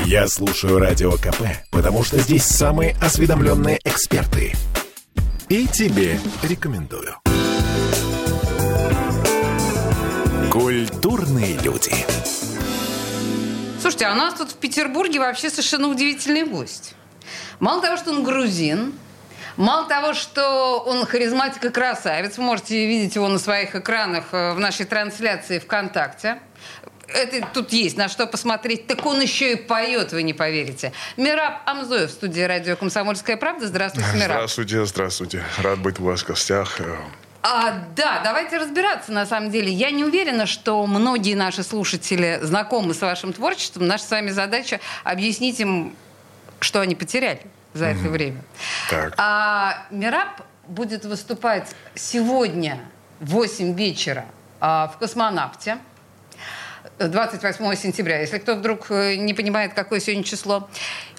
Я слушаю Радио КП, потому что здесь самые осведомленные эксперты. И тебе рекомендую. Культурные люди. Слушайте, а у нас тут в Петербурге вообще совершенно удивительный гость. Мало того, что он грузин, Мало того, что он харизматик и красавец, вы можете видеть его на своих экранах э, в нашей трансляции ВКонтакте. Это тут есть на что посмотреть. Так он еще и поет, вы не поверите. Мираб Амзоев в студии радио «Комсомольская правда». Здравствуйте, Мираб. Здравствуйте, здравствуйте. Рад быть у вас в гостях. А, да, давайте разбираться на самом деле. Я не уверена, что многие наши слушатели знакомы с вашим творчеством. Наша с вами задача объяснить им, что они потеряли за mm-hmm. это время. Так. А Мираб будет выступать сегодня в 8 вечера а, в «Космонавте». 28 сентября, если кто вдруг э, не понимает, какое сегодня число.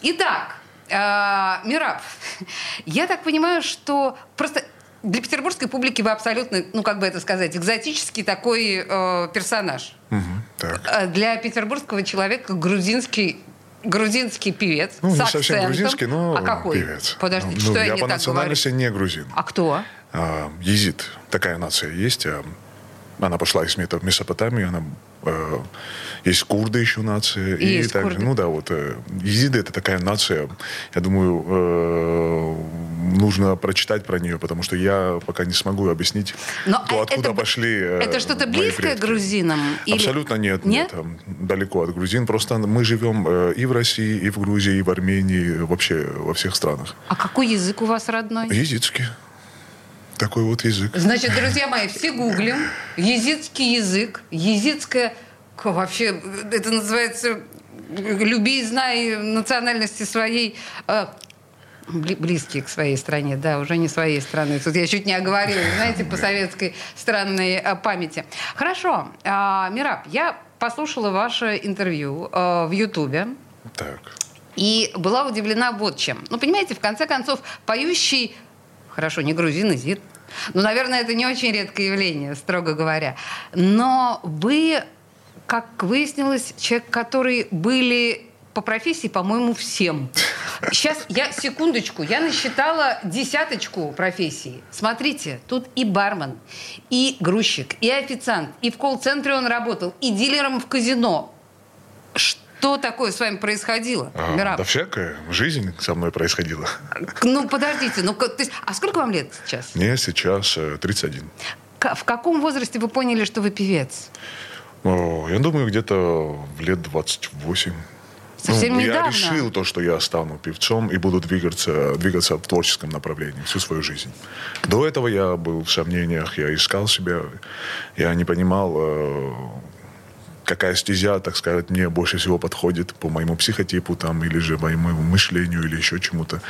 Итак, э, Мираб, я так понимаю, что просто для петербургской публики вы абсолютно, ну как бы это сказать, экзотический такой э, персонаж. Угу, так. Э, для петербургского человека грузинский грузинский певец ну, не акцентом. совсем грузинский, но а какой? певец. Подождите, ну, что я я не по национальности говорю? не грузин. А кто? А, езид. Такая нация есть. А, она пошла из Месопотамии, она э, есть курды еще нация. И, и есть также, курды. ну да, вот э, езиды это такая нация. Я думаю, э, нужно прочитать про нее, потому что я пока не смогу объяснить, Но то, э, откуда это, пошли. э, Это что-то близкое предки. грузинам? Или- Абсолютно нет, Нет? нет, далеко от грузин. Просто мы живем э, и в России, и в Грузии, и в Армении, вообще во всех странах. А какой язык у вас родной? Езидский. Такой вот язык. Значит, друзья мои, все гуглим. Езидский язык, езидское... к- Вообще, это называется «люби и знай национальности своей...» э, бли- Близкие к своей стране, да, уже не своей страны. Тут я чуть не оговорилась, знаете, по советской странной э, памяти. Хорошо, а, Мираб, я послушала ваше интервью э, в Ютубе. Так. И была удивлена вот чем. Ну, понимаете, в конце концов, поющий, хорошо, не грузин, изид, ну, наверное, это не очень редкое явление, строго говоря. Но вы, как выяснилось, человек, который были по профессии, по-моему, всем. Сейчас, я, секундочку, я насчитала десяточку профессий. Смотрите, тут и бармен, и грузчик, и официант, и в колл-центре он работал, и дилером в казино. Что такое с вами происходило, А, Мираб? да всякое. Жизнь со мной происходила. Ну, подождите, ну, то есть, а сколько вам лет сейчас? Мне сейчас э, 31. К- в каком возрасте вы поняли, что вы певец? О, я думаю, где-то в лет 28. Совсем ну, недавно. Я решил то, что я стану певцом и буду двигаться, двигаться в творческом направлении всю свою жизнь. До этого я был в сомнениях, я искал себя, я не понимал, э, какая стезя, так сказать, мне больше всего подходит по моему психотипу там, или же моему мышлению, или еще чему-то.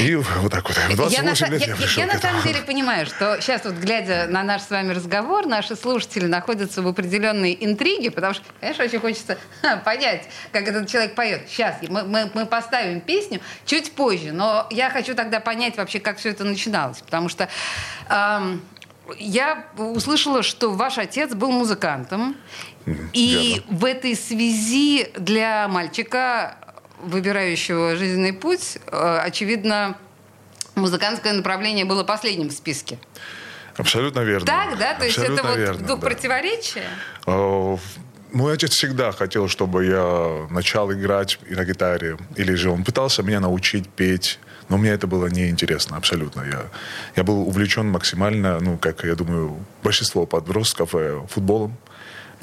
И вот так вот. В Я 28 на, лет я- я, я- пришел я к на самом деле понимаю, что сейчас вот глядя на наш с вами разговор, наши слушатели находятся в определенной интриге, потому что, конечно, очень хочется понять, как этот человек поет. Сейчас мы, мы, мы поставим песню чуть позже, но я хочу тогда понять вообще, как все это начиналось, потому что ам, я услышала, что ваш отец был музыкантом, и верно. в этой связи для мальчика, выбирающего жизненный путь, э, очевидно, музыкантское направление было последним в списке. Абсолютно верно. Так, да? То есть это Абсолютно вот верно, дух да. противоречия? Мой отец всегда хотел, чтобы я начал играть и на гитаре. Или же он пытался меня научить петь. Но мне это было неинтересно абсолютно. Я, я был увлечен максимально, ну, как я думаю, большинство подростков э, футболом.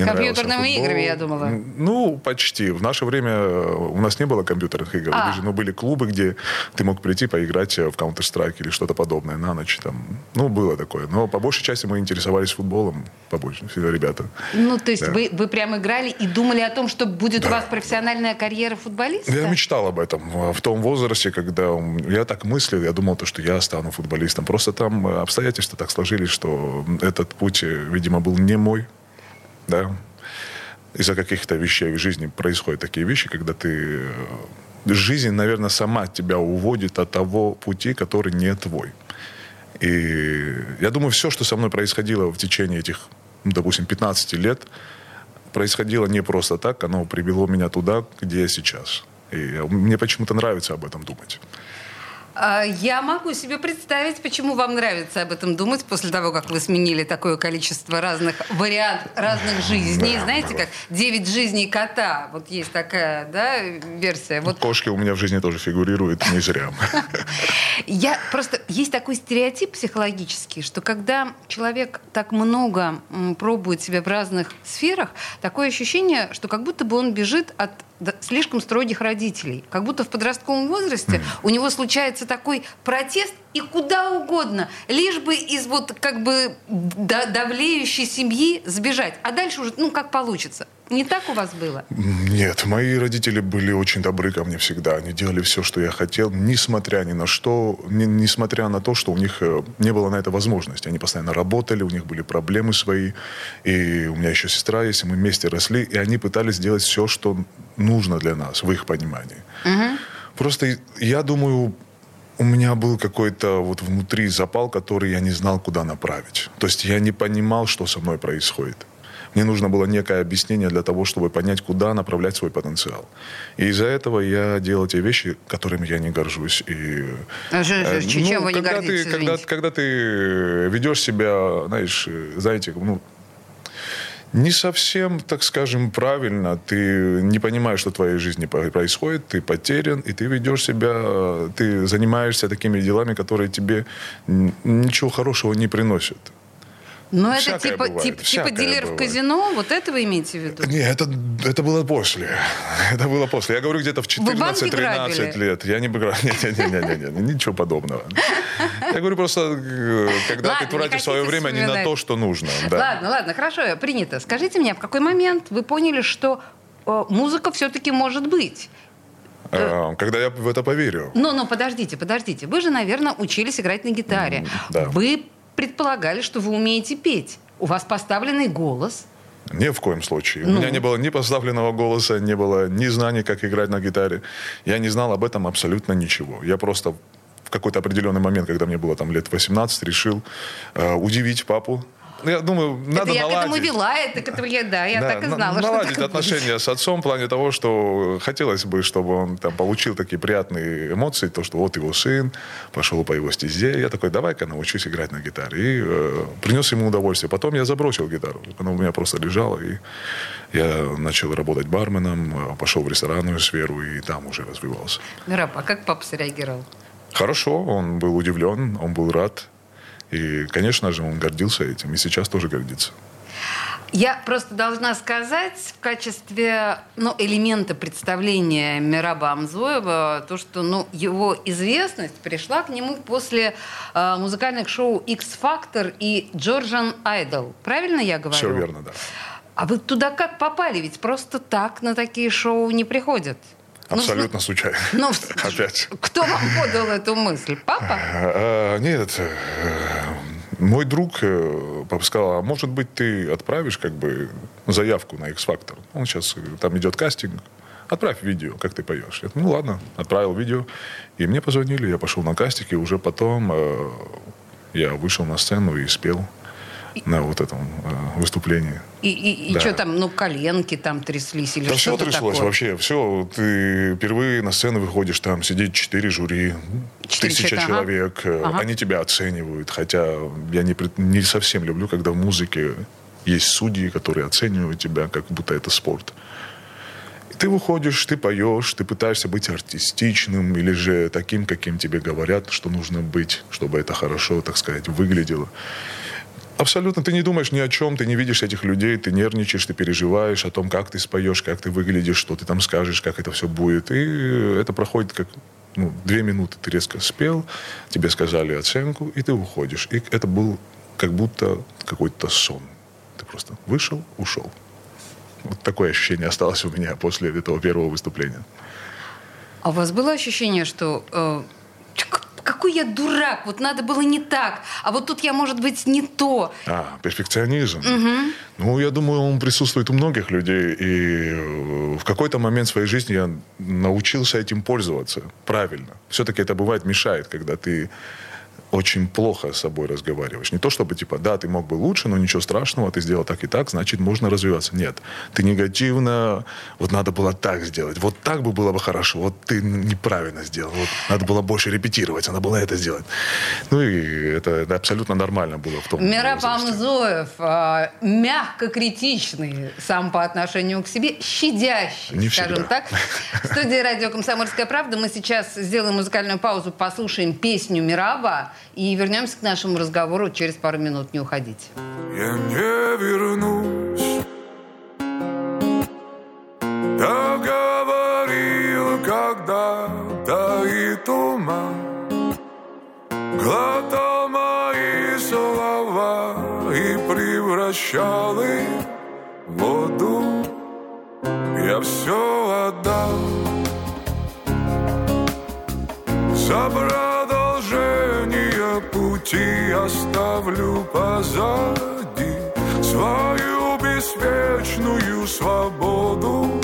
Нравился Компьютерными футбол. играми, я думала. Ну, почти. В наше время э, у нас не было компьютерных игр. А. Же, ну, были клубы, где ты мог прийти поиграть э, в Counter-Strike или что-то подобное на ночь. Там. Ну, было такое. Но по большей части мы интересовались футболом, побольше, все ребята. Ну, то есть Да. вы, вы прямо играли и думали о том, что будет у вас профессиональная карьера футболиста? Я мечтал об этом в в том возрасте, когда я так мыслил, я думал, то, что я стану футболистом. Просто там э, обстоятельства так сложились, что этот путь, э, видимо, был не мой. Да. Из-за каких-то вещей в жизни происходят такие вещи, когда ты... э, Жизнь, наверное, сама тебя уводит от того пути, который не твой. И я думаю, все, что со мной происходило в течение этих, ну, допустим, 15 лет, происходило не просто так, оно привело меня туда, где я сейчас. И мне почему-то нравится об этом думать. А, я могу себе представить, почему вам нравится об этом думать после того, как вы сменили такое количество разных вариантов, разных жизней. Да, Знаете, как «Девять жизней кота». Вот есть такая да, версия. Вот... Кошки у меня в жизни тоже фигурируют не зря. Я просто... Есть такой стереотип психологический, что когда человек так много пробует себя в разных сферах, такое ощущение, что как будто бы он бежит от слишком строгих родителей. Как будто в подростковом возрасте mm. у него случается такой протест и куда угодно, лишь бы из вот как бы давлеющей семьи сбежать. А дальше уже, ну, как получится. Не так у вас было? Нет, мои родители были очень добры ко мне всегда. Они делали все, что я хотел, несмотря ни на что, не, несмотря на то, что у них э, не было на это возможности. Они постоянно работали, у них были проблемы свои. И у меня еще сестра есть, и мы вместе росли. И они пытались сделать все, что нужно для нас, в их понимании. Угу. Просто я думаю, у меня был какой-то вот внутри запал, который я не знал, куда направить. То есть я не понимал, что со мной происходит. Мне нужно было некое объяснение для того, чтобы понять, куда направлять свой потенциал. И из-за этого я делал те вещи, которыми я не горжусь. И, а же, же, ну, чем вы не гордитесь, ты, когда, когда ты ведешь себя, знаешь, знаете, ну, не совсем, так скажем, правильно. Ты не понимаешь, что в твоей жизни происходит, ты потерян, и ты ведешь себя, ты занимаешься такими делами, которые тебе ничего хорошего не приносят. Ну, это типа, тип, типа дилер бывает. в казино? Вот это вы имеете в виду? Не, это, это было после. Это было после. Я говорю, где-то в 14-13 лет. Я не играл. Не-не-не, ничего подобного. Я говорю просто, э, когда ладно, ты тратишь свое время вспоминать. не на то, что нужно. Да. Ладно, ладно, хорошо, принято. Скажите мне, в какой момент вы поняли, что э, музыка все-таки может быть? Э, когда я в это поверю. Ну, ну, подождите, подождите. Вы же, наверное, учились играть на гитаре. Да. Вы предполагали, что вы умеете петь. У вас поставленный голос. Ни в коем случае. Ну. У меня не было ни поставленного голоса, не было ни знаний, как играть на гитаре. Я не знал об этом абсолютно ничего. Я просто в какой-то определенный момент, когда мне было там лет 18, решил э, удивить папу я думаю, надо это я наладить. к этому вела, это к этому я, да, я да, так и знала, на, Наладить отношения будет. с отцом в плане того, что хотелось бы, чтобы он там получил такие приятные эмоции, то, что вот его сын пошел по его стезе. Я такой, давай-ка научусь играть на гитаре. И э, принес ему удовольствие. Потом я забросил гитару. Она у меня просто лежала, и я начал работать барменом, э, пошел в ресторанную сферу, и там уже развивался. Мираб, а как папа среагировал? Хорошо, он был удивлен, он был рад. И, конечно же, он гордился этим, и сейчас тоже гордится. Я просто должна сказать в качестве ну, элемента представления Мираба Амзоева то, что ну, его известность пришла к нему после э, музыкальных шоу X-Factor и Georgian Idol. Правильно я говорю? Все верно, да. А вы туда как попали? Ведь просто так на такие шоу не приходят. Ну, Абсолютно случайно. Ну, Опять. Кто вам подал эту мысль? Папа? А, нет. Э, мой друг э, папа сказал, а может быть ты отправишь как бы заявку на X-Factor? Он сейчас, э, там идет кастинг. Отправь видео, как ты поешь. Я ну ладно, отправил видео. И мне позвонили, я пошел на кастинг, и уже потом э, я вышел на сцену и спел на вот этом э, выступлении. И, и, и да. что там, ну, коленки там тряслись или да что все тряслось такое? вообще. Все, ты впервые на сцену выходишь, там сидит четыре жюри, тысяча человек. Ага. Ага. Они тебя оценивают. Хотя я не, не совсем люблю, когда в музыке есть судьи, которые оценивают тебя, как будто это спорт. И ты выходишь, ты поешь, ты пытаешься быть артистичным или же таким, каким тебе говорят, что нужно быть, чтобы это хорошо, так сказать, выглядело. Абсолютно. Ты не думаешь ни о чем, ты не видишь этих людей, ты нервничаешь, ты переживаешь о том, как ты споешь, как ты выглядишь, что ты там скажешь, как это все будет. И это проходит как ну, две минуты ты резко спел, тебе сказали оценку, и ты уходишь. И это был как будто какой-то сон. Ты просто вышел, ушел. Вот такое ощущение осталось у меня после этого первого выступления. А у вас было ощущение, что э, какой я дурак, вот надо было не так, а вот тут я, может быть, не то. А, перфекционизм. Угу. Ну, я думаю, он присутствует у многих людей, и э, в какой-то момент своей жизни я научился этим пользоваться правильно. Все-таки это бывает мешает, когда ты очень плохо с собой разговариваешь. Не то чтобы, типа, да, ты мог бы лучше, но ничего страшного, ты сделал так и так, значит, можно развиваться. Нет. Ты негативно, вот надо было так сделать, вот так бы было бы хорошо, вот ты неправильно сделал, вот надо было больше репетировать, надо было это сделать. Ну и это, это абсолютно нормально было в том Мираб Амзоев, э, мягко критичный сам по отношению к себе, щадящий, Не скажем всегда. так. В студии радио «Комсомольская правда» мы сейчас сделаем музыкальную паузу, послушаем песню Мираба и вернемся к нашему разговору через пару минут. Не уходите. Я не вернусь Так говорил когда-то и туман Глотал мои слова И превращал их в воду Я все отдал За пути оставлю позади Свою беспечную свободу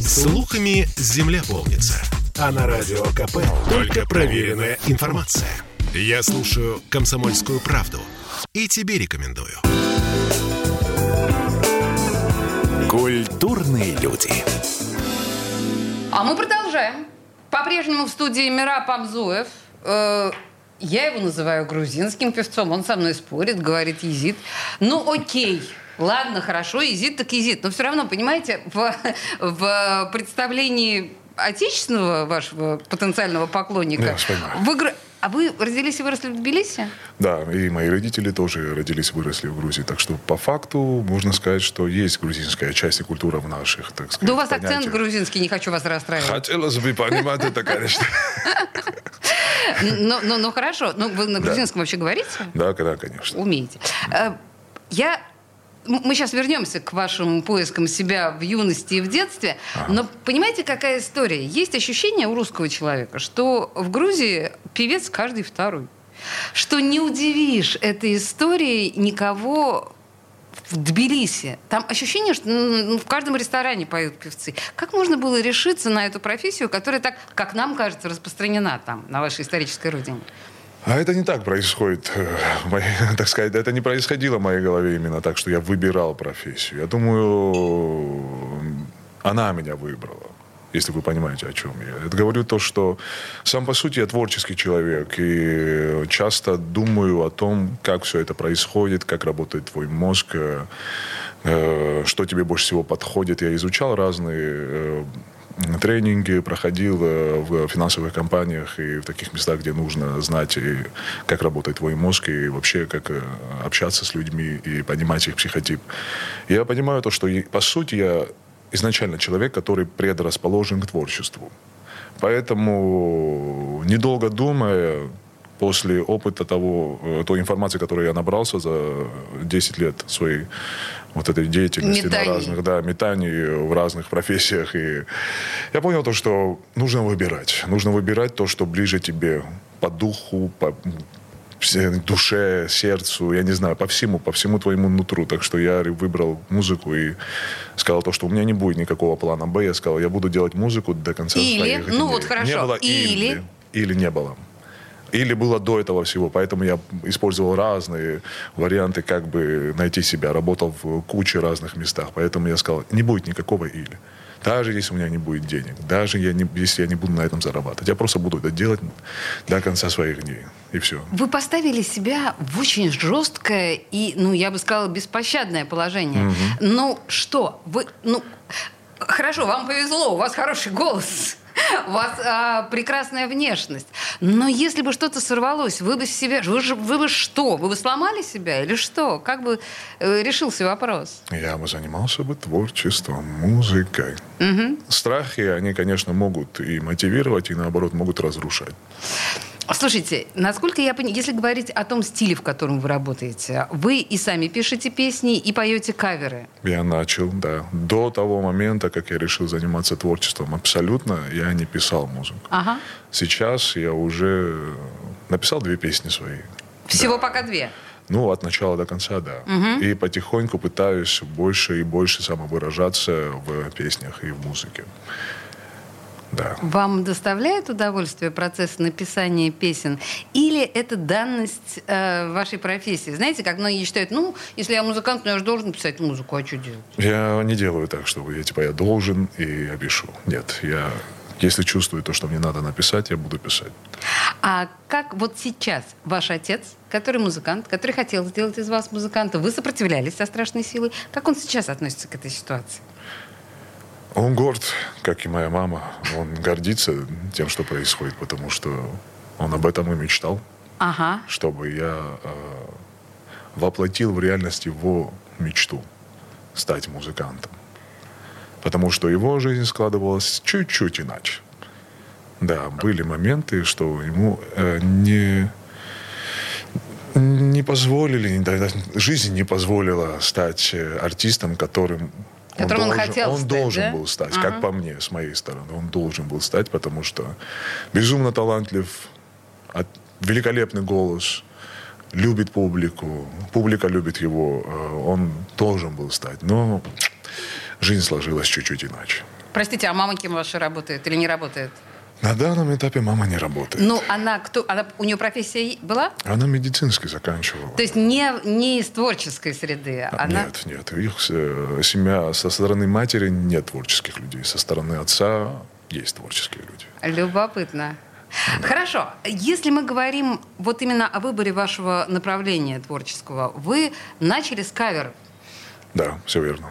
Слухами земля полнится. А на радио КП только проверенная информация. Я слушаю «Комсомольскую правду» и тебе рекомендую. Культурные люди. А мы продолжаем. По-прежнему в студии Мира Памзуев. Э, я его называю грузинским певцом. Он со мной спорит, говорит езид. Ну, окей. Ладно, хорошо, езид так езид. Но все равно, понимаете, в, в представлении отечественного вашего потенциального поклонника... Вы гра- А вы родились и выросли в Тбилиси? Да, и мои родители тоже родились и выросли в Грузии. Так что по факту можно сказать, что есть грузинская часть и культура в наших, так сказать, Да у вас акцент понятиях. грузинский, не хочу вас расстраивать. Хотелось бы понимать это, конечно. Но, но, но хорошо. Ну, вы на грузинском вообще говорите? Да, да, конечно. Умеете. Э, Я... Мы сейчас вернемся к вашим поискам себя в юности и в детстве. Но понимаете, какая история? Есть ощущение у русского человека, что в Грузии певец каждый второй. Что не удивишь этой историей никого в Тбилиси. Там ощущение, что ну, в каждом ресторане поют певцы. Как можно было решиться на эту профессию, которая так, как нам кажется, распространена там, на вашей исторической родине? А это не так происходит, э, так сказать, это не происходило в моей голове именно так, что я выбирал профессию. Я думаю, она меня выбрала, если вы понимаете, о чем я. Это говорю то, что сам по сути я творческий человек, и часто думаю о том, как все это происходит, как работает твой мозг, э, э, что тебе больше всего подходит. Я изучал разные тренинги, проходил э, в финансовых компаниях и в таких местах, где нужно знать, и как работает твой мозг, и вообще как э, общаться с людьми и понимать их психотип. Я понимаю то, что по сути я изначально человек, который предрасположен к творчеству. Поэтому, недолго думая, после опыта того, э, той информации, которую я набрался за 10 лет своей вот этой деятельности Метаний. на разных, да, метаний в разных профессиях. И я понял то, что нужно выбирать. Нужно выбирать то, что ближе тебе по духу, по душе, сердцу, я не знаю, по всему, по всему твоему нутру. Так что я выбрал музыку и сказал то, что у меня не будет никакого плана Б. Я сказал, я буду делать музыку до конца Или, своих ну дней. вот хорошо, Не было или. или. Или не было. Или было до этого всего, поэтому я использовал разные варианты, как бы найти себя. Работал в куче разных местах, поэтому я сказал, не будет никакого или. Даже если у меня не будет денег, даже я не, если я не буду на этом зарабатывать. Я просто буду это делать до конца своих дней. И все. Вы поставили себя в очень жесткое и, ну, я бы сказала, беспощадное положение. Ну, что? Вы, ну, хорошо, вам повезло, у вас хороший голос. У вас а, прекрасная внешность. Но если бы что-то сорвалось, вы бы себе... Вы, же, вы бы что? Вы бы сломали себя или что? Как бы э, решился вопрос? Я бы занимался бы творчеством, музыкой. Угу. Страхи, они, конечно, могут и мотивировать, и наоборот могут разрушать. Слушайте, насколько я понимаю, если говорить о том стиле, в котором вы работаете, вы и сами пишете песни, и поете каверы. Я начал, да. До того момента, как я решил заниматься творчеством, абсолютно я не писал музыку. Ага. Сейчас я уже написал две песни свои. Всего да. пока две? Ну, от начала до конца, да. Угу. И потихоньку пытаюсь больше и больше самовыражаться в песнях и в музыке. Да. Вам доставляет удовольствие процесс написания песен? Или это данность э, вашей профессии? Знаете, как многие считают, ну, если я музыкант, ну, я же должен писать музыку, а что делать? Я не делаю так, чтобы я, типа, я должен и я пишу. Нет, я если чувствую то, что мне надо написать, я буду писать. А как вот сейчас ваш отец, который музыкант, который хотел сделать из вас музыканта, вы сопротивлялись со страшной силой, как он сейчас относится к этой ситуации? Он горд, как и моя мама. Он гордится тем, что происходит, потому что он об этом и мечтал. Ага. Чтобы я э, воплотил в реальность его мечту стать музыкантом. Потому что его жизнь складывалась чуть-чуть иначе. Да, были моменты, что ему э, не не позволили, жизнь не позволила стать э, артистом, которым Которым он, он, должен, хотел он стать, должен да? был стать, ага. как по мне, с моей стороны. Он должен был стать, потому что безумно талантлив, от, великолепный голос, любит публику, публика любит его, э, он должен был стать. Но жизнь сложилась чуть-чуть иначе. Простите, а мама кем ваша работает или не работает? На данном этапе мама не работает. Ну, она кто? Она, у нее профессия была? Она медицинский заканчивала. То есть не, не из творческой среды? А, она... Нет, нет. Их э, семья со стороны матери нет творческих людей. Со стороны отца есть творческие люди. Любопытно. Да. Хорошо. Если мы говорим вот именно о выборе вашего направления творческого, вы начали с каверов. Да, все верно.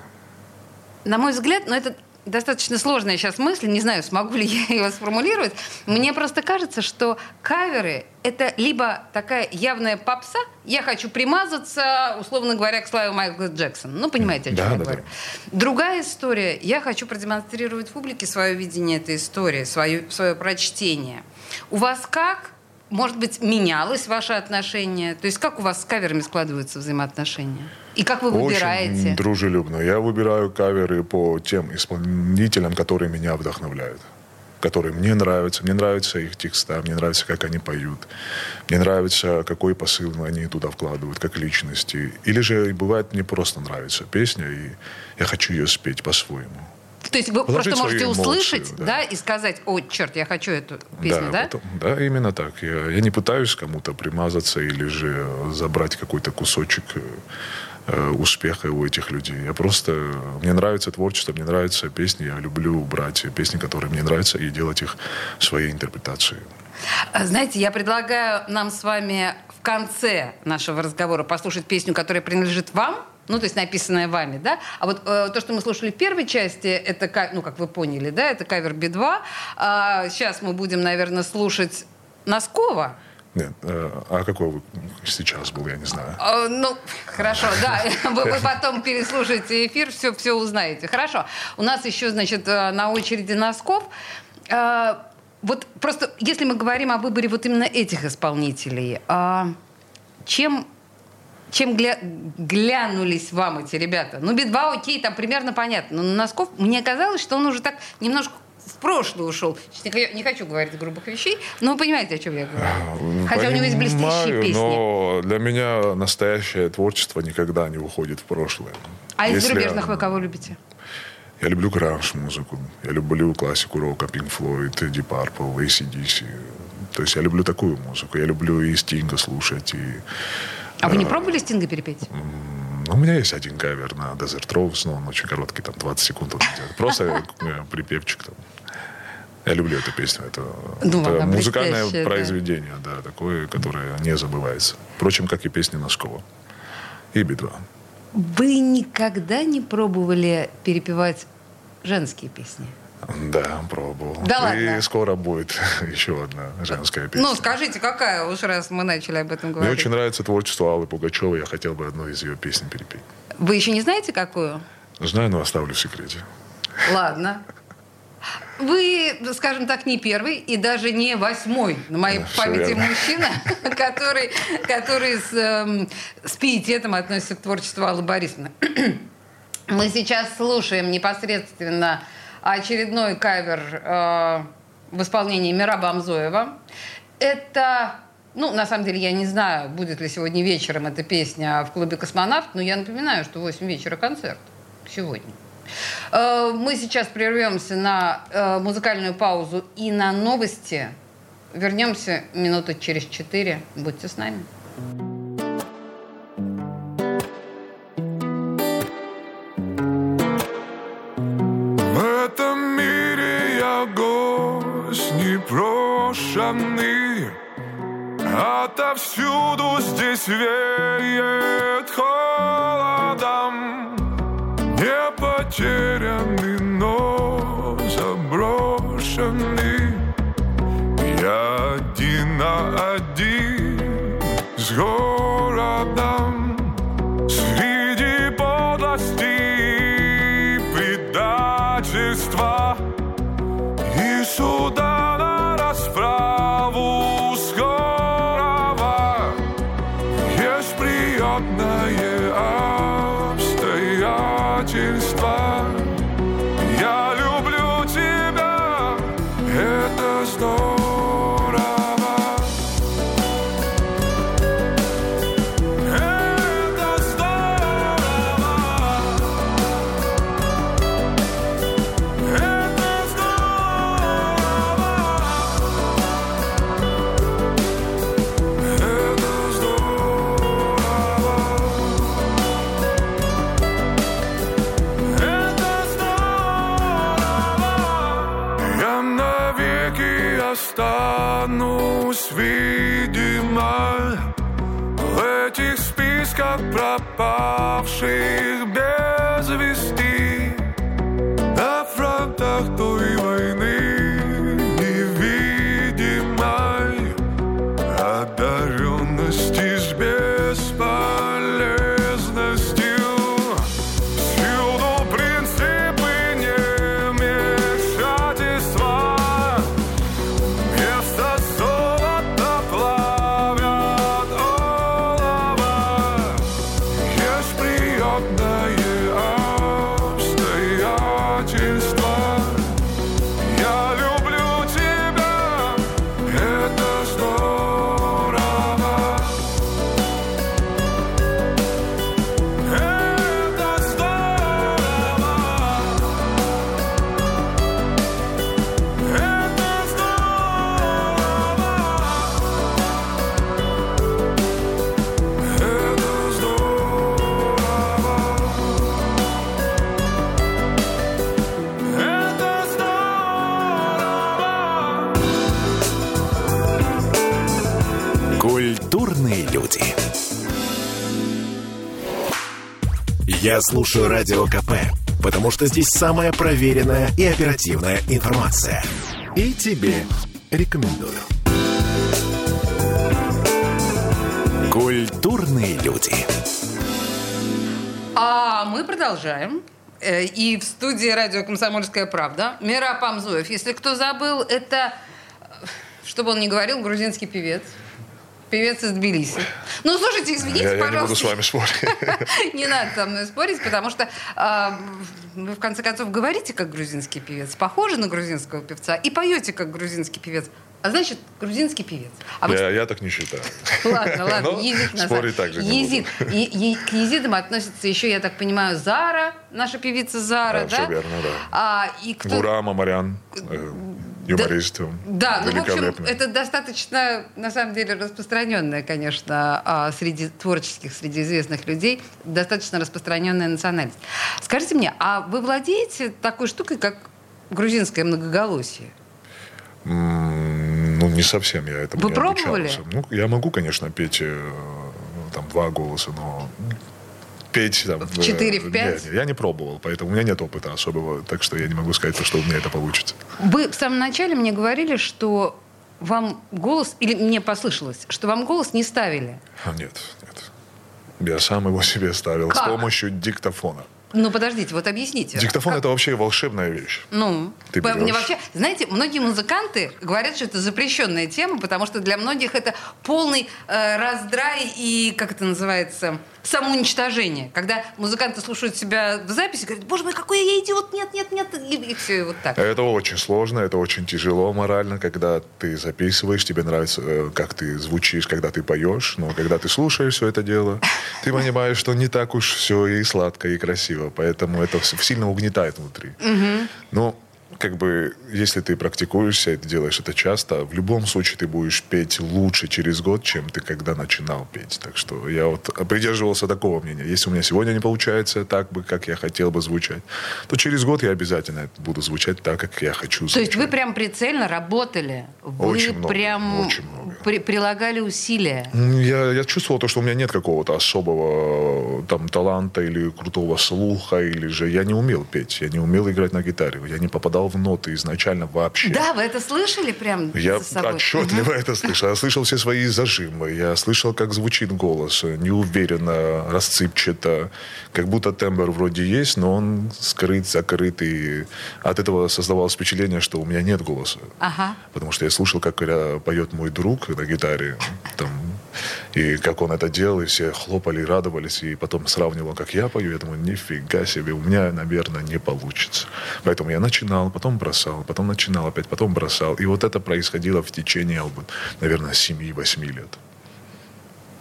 На мой взгляд, но ну, это достаточно сложная сейчас мысль, не знаю, смогу ли я ее сформулировать. Мне просто кажется, что каверы — это либо такая явная попса, я хочу примазаться, условно говоря, к славе Майкла Джексона. Ну, понимаете, о чем да, я да, говорю. Да. Другая история. Я хочу продемонстрировать публике свое видение этой истории, свое, свое прочтение. У вас как? Может быть, менялось ваше отношение? То есть как у вас с каверами складываются взаимоотношения? И как вы выбираете? Очень дружелюбно. Я выбираю каверы по тем исполнителям, которые меня вдохновляют которые мне нравятся. Мне нравятся их текста, мне нравится, как они поют. Мне нравится, какой посыл они туда вкладывают, как личности. Или же бывает, мне просто нравится песня, и я хочу ее спеть по-своему. То есть вы Положить просто можете услышать, да. да, и сказать, о, черт, я хочу эту песню, да? Да, потом, да именно так. Я, я не пытаюсь кому-то примазаться или же забрать какой-то кусочек э, успеха у этих людей. Я просто... Мне нравится творчество, мне нравятся песни, я люблю брать песни, которые мне нравятся, и делать их своей интерпретацией. А, знаете, я предлагаю нам с вами в конце нашего разговора послушать песню, которая принадлежит вам, ну, то есть написанное вами, да? А вот э, то, что мы слушали в первой части, это, ну, как вы поняли, да, это кавер Би-2. А, сейчас мы будем, наверное, слушать Носкова. Нет, э, а какой сейчас был, я не знаю. А, ну, хорошо, да. Вы, вы потом переслушаете эфир, все, все узнаете. Хорошо. У нас еще, значит, э, на очереди Носков. Вот просто, если мы говорим о выборе вот именно этих исполнителей, а, чем чем гля... глянулись вам эти ребята? Ну, Би-2, окей, там примерно понятно. Но Носков, мне казалось, что он уже так немножко в прошлое ушел. Не хочу говорить грубых вещей, но вы понимаете, о чем я говорю. Понимаю, Хотя у него есть блестящие песни. Но для меня настоящее творчество никогда не уходит в прошлое. А из Если зарубежных вы кого любите? Я люблю гранж-музыку. Я люблю классику рока, Pink Floyd, Deep Purple, ACDC. То есть я люблю такую музыку. Я люблю и Стинга слушать, и а вы не пробовали Стинга перепеть? У меня есть один кавер на Desert Rose, но он очень короткий, там 20 секунд. Просто э, припевчик там. Я люблю эту песню. Это, ну, это музыкальное произведение, да. да, такое, которое не забывается. Впрочем, как и песни Носкова. И Би-2. Вы никогда не пробовали перепевать женские песни? Да, пробовал. Да И ладно? скоро будет еще одна женская песня. Ну, скажите, какая, уж раз мы начали об этом Мне говорить. очень нравится творчество Аллы Пугачевой. Я хотел бы одну из ее песен перепеть. Вы еще не знаете, какую? Знаю, но оставлю в секрете. Ладно. Вы, скажем так, не первый и даже не восьмой на моей Да, всё памяти мужчина, который, который с, эм, с пиететом относится к творчеству Аллы Борисовны. Мы сейчас слушаем непосредственно очередной кавер э, в исполнении Мираба Амзоева. Это, ну, на самом деле, я не знаю, будет ли сегодня вечером эта песня в клубе «Космонавт», но я напоминаю, что в 8 вечера концерт сегодня. Э, Мы сейчас прервемся на э, музыкальную паузу и на новости. Вернемся минуты через четыре. Будьте с нами. В Отовсюду здесь веет холодом Я слушаю Радио КП, потому что здесь самая проверенная и оперативная информация. И тебе рекомендую. Культурные люди. А мы продолжаем. Э, И в студии радио «Комсомольская правда» Мира Памзуев. Если кто забыл, это, э, чтобы он не говорил, грузинский певец. Певец из Тбилиси. Ну, слушайте, извините, Я, я не пожалуйста. буду с вами спорить. Не надо со мной спорить, потому что а, вы, в конце концов, говорите как грузинский певец, похожи на грузинского певца, и поете как грузинский певец. А значит, грузинский певец. А вы, Я, я так не считаю. Ладно, ладно, Но езид на спорить также не Езид. И- и к езидам относится еще, я так понимаю, Зара, наша певица Зара, Да, да? всё верно, да. А, и кто... Гурам Амарян, э, юморист. Да, ну, в общем, это достаточно, на самом деле, распространенная, конечно, а, среди творческих, среди известных людей, достаточно распространенная национальность. Скажите мне, а вы владеете такой штукой, как грузинское многоголосие? Ну, не совсем я этому Вы не пробовали? обучался. Ну, я могу, конечно, петь э, там два голоса, но петь там, В четыре, в э, пять? не, не, я не пробовал, поэтому у меня нет опыта особого, так что я не могу сказать, что у меня это получится. Вы в самом начале мне говорили, что вам голос, или мне послышалось, что вам голос не ставили. А, нет, нет. Я сам его себе ставил с Как? помощью диктофона. Ну, подождите, вот объясните. Диктофон Как- это вообще волшебная вещь. Ну, Ты берешь. мне вообще, знаете, многие музыканты говорят, что это запрещенная тема, потому что для многих это полный э, раздрай и, как это называется, самоуничтожение. Когда музыканты слушают себя в записи, говорят, боже мой, какой я идиот, нет, нет, нет, и, и все вот так. Это очень сложно, это очень тяжело морально, когда ты записываешь, тебе нравится, э, как ты звучишь, когда ты поешь, но когда ты слушаешь все это дело, ты понимаешь, что не так уж все и сладко, и красиво, поэтому это сильно угнетает внутри. Но как бы, если ты практикуешься, и ты делаешь это часто, в любом случае ты будешь петь лучше через год, чем ты когда начинал петь. Так что я вот придерживался такого мнения. Если у меня сегодня не получается так бы, как я хотел бы звучать, то через год я обязательно буду звучать так, как я хочу звучать. То есть вы прям прицельно работали, вы Очень много, прям очень много. при- прилагали усилия. М, Я, я чувствовал то, что у меня нет какого-то особого там таланта или крутого слуха, или же я не умел петь, я не умел играть на гитаре, я не попадал в ноты изначально вообще. Да, вы это слышали прям Я отчетливо это слышал. Я слышал все свои зажимы. Я слышал, как звучит голос. э, Неуверенно, расцыпчато. Как будто тембр вроде есть, но он скрыт, закрыт. И от этого создавалось впечатление, что у меня нет голоса. Ага. Потому что я слушал, как поет мой друг на гитаре. Там, и как он это делал, и все хлопали, радовались. И потом сравнивал, как я пою. Я думаю, нифига себе, у меня, наверное, не получится. Поэтому я начинал, потом бросал, потом начинал опять, потом бросал. И вот это происходило в течение, наверное, 7-8 лет.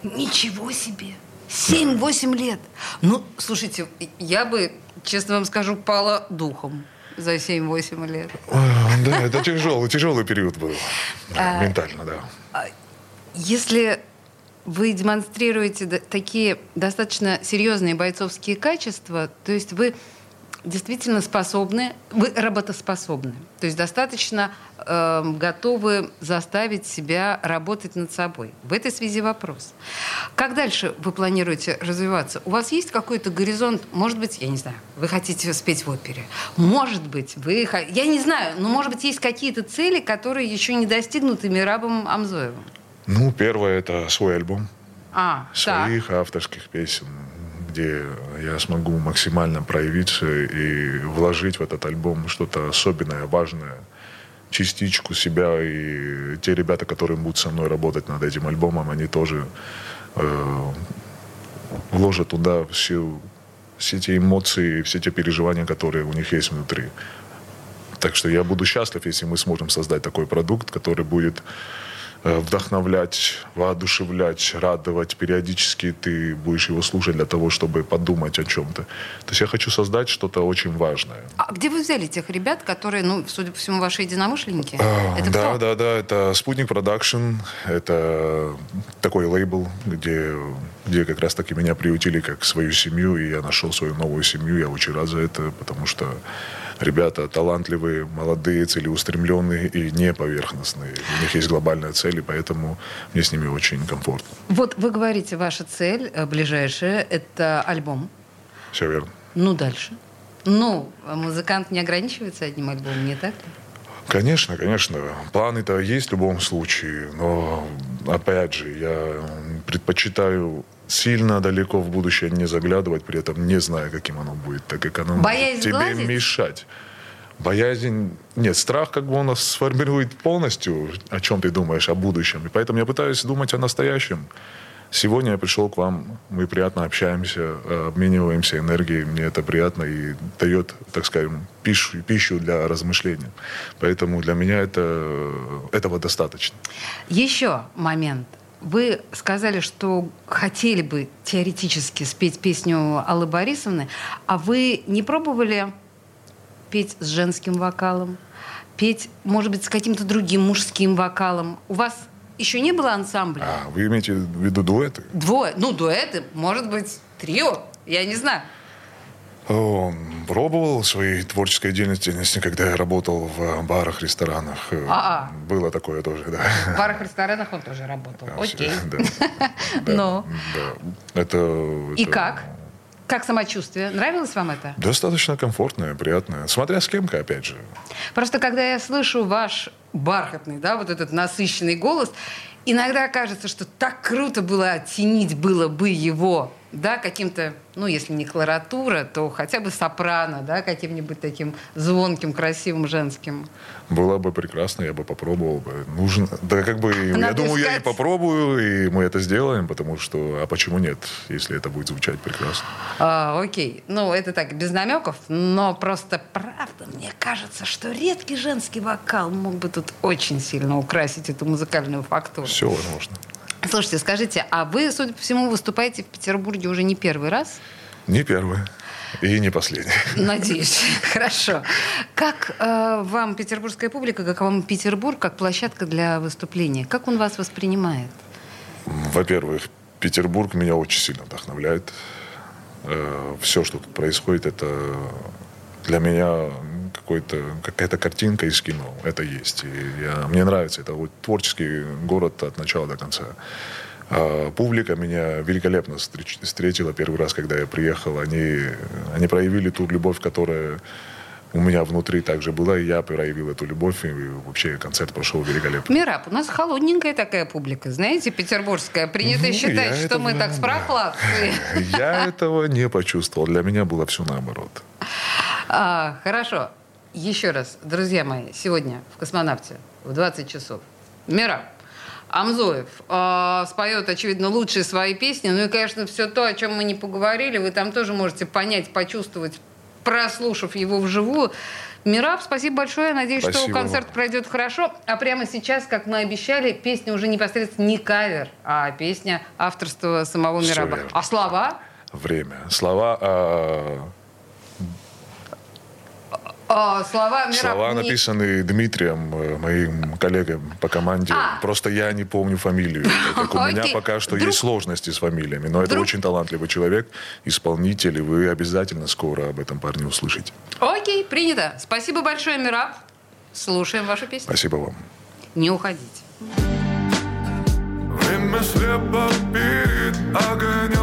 Ничего себе! 7-8 лет. Ну, слушайте, я бы, честно вам скажу, пала духом за 7-8 лет. А, Да, это тяжелый, тяжелый период был. А, Ментально, да. Если вы демонстрируете такие достаточно серьезные бойцовские качества, то есть вы действительно способны, вы работоспособны. То есть достаточно э, готовы заставить себя работать над собой. В этой связи вопрос. Как дальше вы планируете развиваться? У вас есть какой-то горизонт? Может быть, я не знаю, вы хотите спеть в опере. Может быть, вы... Я не знаю, но может быть есть какие-то цели, которые еще не достигнуты Мирабом Амзоевым. Ну, первое это свой альбом. А, своих авторских песен, где я смогу максимально проявиться и вложить в этот альбом что-то особенное, важное, частичку себя. И те ребята, которые будут со мной работать над этим альбомом, они тоже э, вложат туда всю, все те эмоции, все те переживания, которые у них есть внутри. Так что я буду счастлив, если мы сможем создать такой продукт, который будет вдохновлять, воодушевлять, радовать. Периодически ты будешь его слушать для того, чтобы подумать о чем-то. То есть я хочу создать что-то очень важное. А где вы взяли тех ребят, которые, ну, судя по всему, ваши единомышленники? А, Это да, кто? да, да, это Спутник Production, это такой лейбл, где, где как раз таки меня приютили как свою семью, и я нашел свою новую семью, я очень рад за это, потому что ребята талантливые, молодые, целеустремленные и не поверхностные. У них есть глобальная цель, и поэтому мне с ними очень комфортно. Вот вы говорите, ваша цель э, ближайшая – это альбом. Все верно. Ну, дальше. Ну, а музыкант не ограничивается одним альбомом, не так ли? Конечно, конечно. Планы-то есть в любом случае, но, опять же, я предпочитаю сильно далеко в будущее не заглядывать, при этом не зная, каким оно будет, так как оно Боязнь тебе сглазить? мешать. Боязнь... Нет, страх как бы он нас сформирует полностью, о чем ты думаешь, о будущем. И поэтому я пытаюсь думать о настоящем. Сегодня я пришел к вам, мы приятно общаемся, обмениваемся энергией, мне это приятно и дает, так скажем, пищу, пищу для размышления. Поэтому для меня это, этого достаточно. Еще момент. Вы сказали, что хотели бы теоретически спеть песню Аллы Борисовны, а вы не пробовали петь с женским вокалом, петь, может быть, с каким-то другим мужским вокалом? У вас еще не было ансамбля? А вы имеете в виду дуэты? Двое. Ну, дуэты, может быть, трио. Я не знаю. О, Пробовал своей творческой деятельности, когда я работал в барах, ресторанах. Э, А-а. Было такое тоже, да. В барах, ресторанах он тоже работал. Окей. Да, Ну. Это, И как? Как самочувствие? Нравилось вам это? Достаточно комфортное, приятное. Смотря с кем-ка, опять же. Просто когда я слышу ваш бархатный, да, вот этот насыщенный голос, иногда кажется, что так круто было оттенить было бы его, да, каким-то, ну, если не кларатура, то хотя бы сопрано, да, каким-нибудь таким звонким, красивым, женским. Было бы прекрасно, я бы попробовал бы. Нужно, да как бы, я Надо думаю, я и искать. попробую, и мы это сделаем, потому что, а почему нет, если это будет звучать прекрасно. А, окей, ну, это так, без намеков, но просто правда, мне кажется, что редкий женский вокал мог бы тут очень сильно украсить эту музыкальную фактуру. Все возможно. Слушайте, скажите, а вы, судя по всему, выступаете в Петербурге уже не первый раз? Не первый и не последний. Надеюсь. Хорошо. Как э, вам петербургская публика, как вам Петербург, как площадка для выступления? Как он вас воспринимает? Во-первых, Петербург меня очень сильно вдохновляет. Все, что тут происходит, это для меня какой-то, какая-то картинка из кино. Это есть. И я, мне нравится. Это вот творческий город от начала до конца. А публика меня великолепно встретила первый раз, когда я приехал. Они, они проявили ту любовь, которая у меня внутри также была, и я проявил эту любовь, и вообще концерт прошел великолепно. Мираб, у нас холодненькая такая публика, знаете, петербургская. Принято Ну, считать, что этого- мы так с прохладцей. Я этого не почувствовал. Для меня было все наоборот. А, хорошо. Еще раз, друзья мои, сегодня в «Космонавте» в 20 часов Мира Амзоев э, споет, очевидно, лучшие свои песни. Ну и, конечно, все то, о чем мы не поговорили, вы там тоже можете понять, почувствовать, прослушав его вживую. Мираб, спасибо большое. Надеюсь, что Спасибо концерт вам. пройдет хорошо. А прямо сейчас, как мы обещали, песня уже непосредственно не кавер, а песня авторства самого Мираба. А слова? Время. Слова, а, А, слова Мираб слова написаны Дмитрием, э, моим коллегой по команде. А. Просто я не помню фамилию. Так у меня пока что Вдруг- есть сложности с фамилиями. Но это Вдруг- очень талантливый человек, исполнитель, и вы обязательно скоро об этом парне услышите. Окей, принято. Спасибо большое, Мираб. Слушаем вашу песню. Спасибо вам. Не уходите. Время слепо перед огнем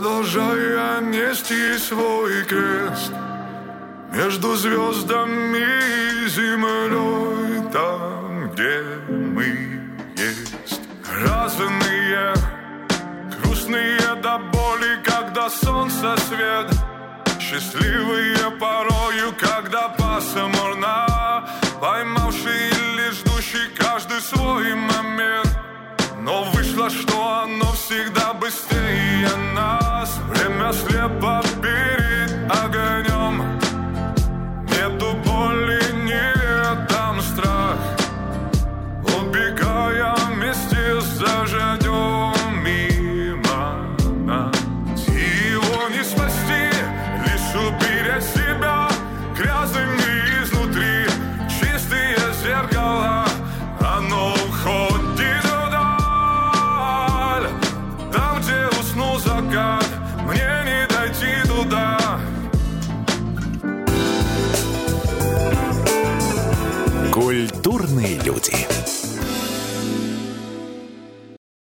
Продолжая нести свой крест Между звездами и землей Там, где мы есть. Разные, грустные до боли Когда солнце свет. Счастливые порою, когда пасмурно Поймавший или ждущий каждый свой момент Но вышло, что оно всегда быстрее нас. Время слепо перед огнем. Нету боли, нет там страх. Убегая вместе с дождем